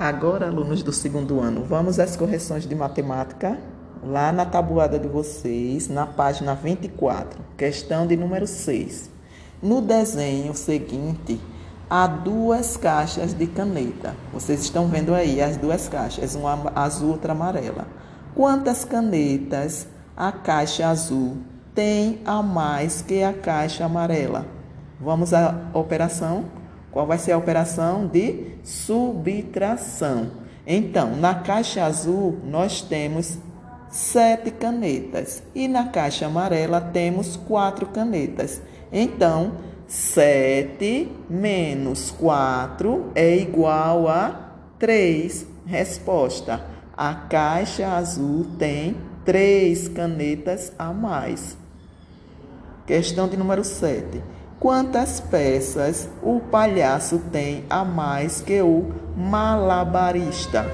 Agora, alunos do segundo ano, vamos às correções de matemática. Lá na tabuada de vocês, na página 24, questão de número 6. No desenho seguinte, há duas caixas de caneta. Vocês estão vendo aí as duas caixas, uma azul outra amarela. Quantas canetas a caixa azul tem a mais que a caixa amarela? Vamos à operação? Qual vai ser a operação de subtração? Então, na caixa azul nós temos sete canetas e na caixa amarela temos quatro canetas. Então, 7 menos 4 é igual a 3. Resposta: a caixa azul tem três canetas a mais. Questão de número 7. Quantas peças o palhaço tem a mais que o malabarista?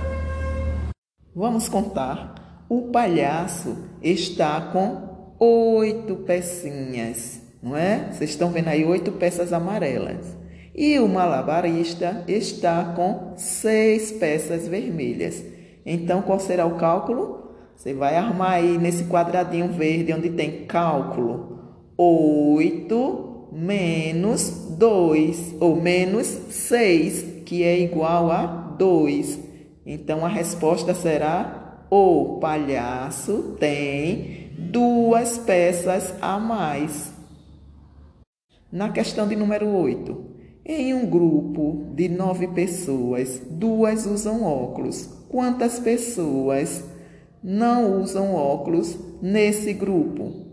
Vamos contar. O palhaço está com oito pecinhas, não é? Vocês estão vendo aí oito peças amarelas. E o malabarista está com seis peças vermelhas. Então, qual será o cálculo? Você vai armar aí nesse quadradinho verde onde tem cálculo. Oito menos 2, ou menos 6, que é igual a 2. Então, a resposta será: o palhaço tem duas peças a mais. Na questão de número 8, em um grupo de nove pessoas, duas usam óculos. Quantas pessoas não usam óculos nesse grupo?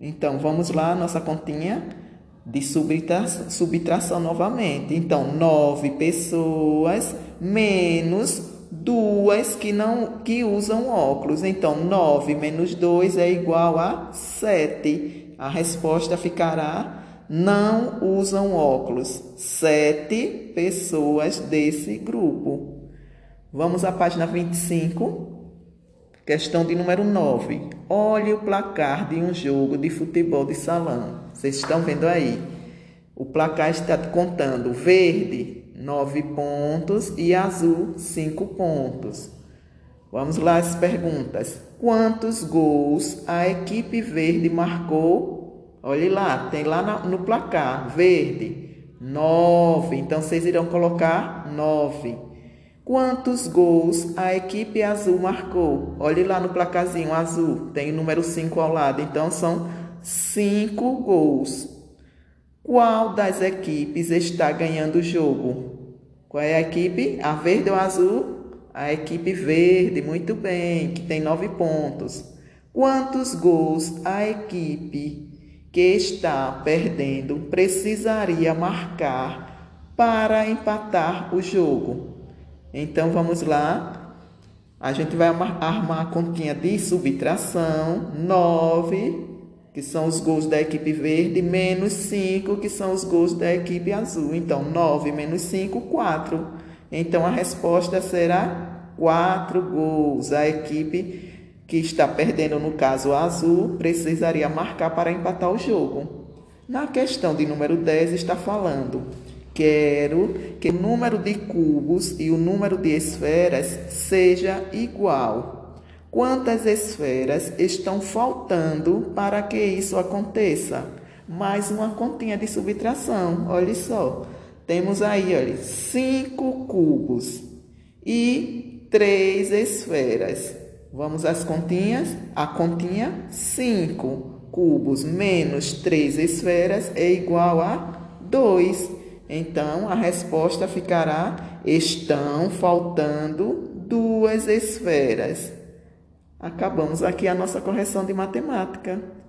Então, vamos lá, nossa continha de subtração, subtração novamente. Então, nove pessoas menos duas que não que usam óculos. Então, nove menos dois é igual a sete. A resposta ficará não usam óculos. Sete pessoas desse grupo. Vamos à página 25. Questão de número 9. Olhe o placar de um jogo de futebol de salão. Vocês estão vendo aí? O placar está contando verde, 9 pontos, e azul, 5 pontos. Vamos lá as perguntas. Quantos gols a equipe verde marcou? Olhe lá, tem lá no placar, verde, 9. Então, vocês irão colocar 9. Quantos gols a equipe azul marcou? Olhe lá no placazinho azul, tem o número 5 ao lado, então são 5 gols. Qual das equipes está ganhando o jogo? Qual é a equipe? A verde ou a azul? A equipe verde, muito bem, que tem 9 pontos. Quantos gols a equipe que está perdendo precisaria marcar para empatar o jogo? Então vamos lá. A gente vai armar a continha de subtração. 9, que são os gols da equipe verde, menos 5, que são os gols da equipe azul. Então, 9 menos 5, 4. Então, a resposta será 4 gols. A equipe que está perdendo, no caso azul, precisaria marcar para empatar o jogo. Na questão de número 10, está falando Quero que o número de cubos e o número de esferas seja igual. Quantas esferas estão faltando para que isso aconteça? Mais uma continha de subtração. Olha só. Temos aí, olha, cinco cubos e três esferas. Vamos às continhas? A continha 5 cubos menos três esferas é igual a 2. Então, a resposta ficará: estão faltando duas esferas. Acabamos aqui a nossa correção de matemática.